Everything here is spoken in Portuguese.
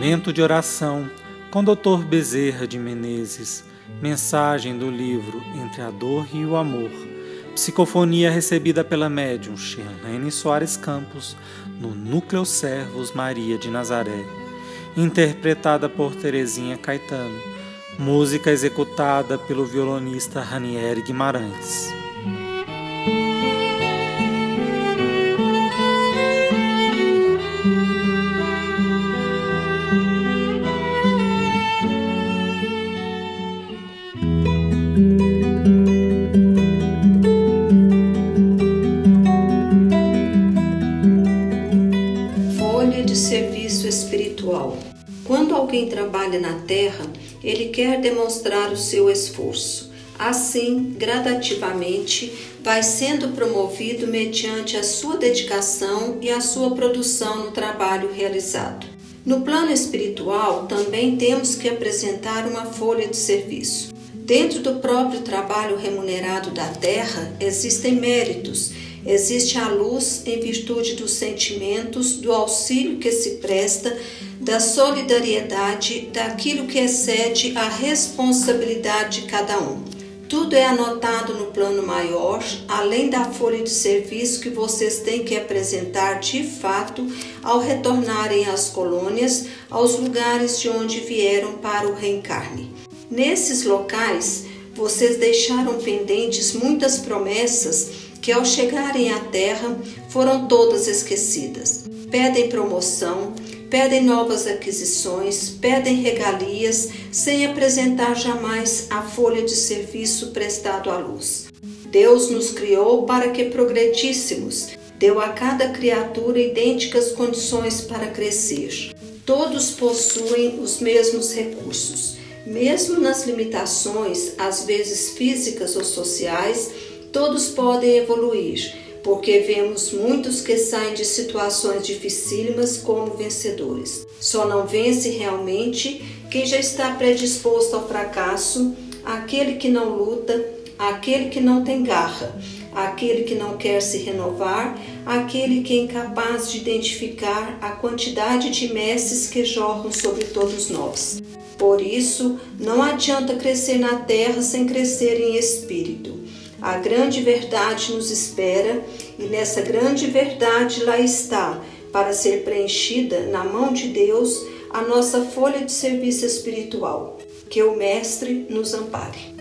Momento de oração com Dr. Bezerra de Menezes. Mensagem do livro Entre a Dor e o Amor. Psicofonia recebida pela médium Shirlene Soares Campos no Núcleo Servos Maria de Nazaré. Interpretada por Terezinha Caetano. Música executada pelo violonista Ranieri Guimarães. Quando alguém trabalha na terra, ele quer demonstrar o seu esforço. Assim, gradativamente, vai sendo promovido mediante a sua dedicação e a sua produção no trabalho realizado. No plano espiritual, também temos que apresentar uma folha de serviço. Dentro do próprio trabalho remunerado da terra, existem méritos Existe a luz em virtude dos sentimentos, do auxílio que se presta, da solidariedade, daquilo que excede a responsabilidade de cada um. Tudo é anotado no plano maior, além da folha de serviço que vocês têm que apresentar de fato ao retornarem às colônias, aos lugares de onde vieram para o reencarne. Nesses locais, vocês deixaram pendentes muitas promessas que ao chegarem à terra foram todas esquecidas. Pedem promoção, pedem novas aquisições, pedem regalias, sem apresentar jamais a folha de serviço prestado à luz. Deus nos criou para que progredíssemos, deu a cada criatura idênticas condições para crescer. Todos possuem os mesmos recursos. Mesmo nas limitações, às vezes físicas ou sociais, todos podem evoluir, porque vemos muitos que saem de situações dificílimas como vencedores. Só não vence realmente quem já está predisposto ao fracasso, aquele que não luta, aquele que não tem garra, aquele que não quer se renovar, aquele que é incapaz de identificar a quantidade de messes que jorram sobre todos nós. Por isso, não adianta crescer na terra sem crescer em espírito. A grande verdade nos espera e nessa grande verdade lá está, para ser preenchida na mão de Deus a nossa folha de serviço espiritual. Que o Mestre nos ampare.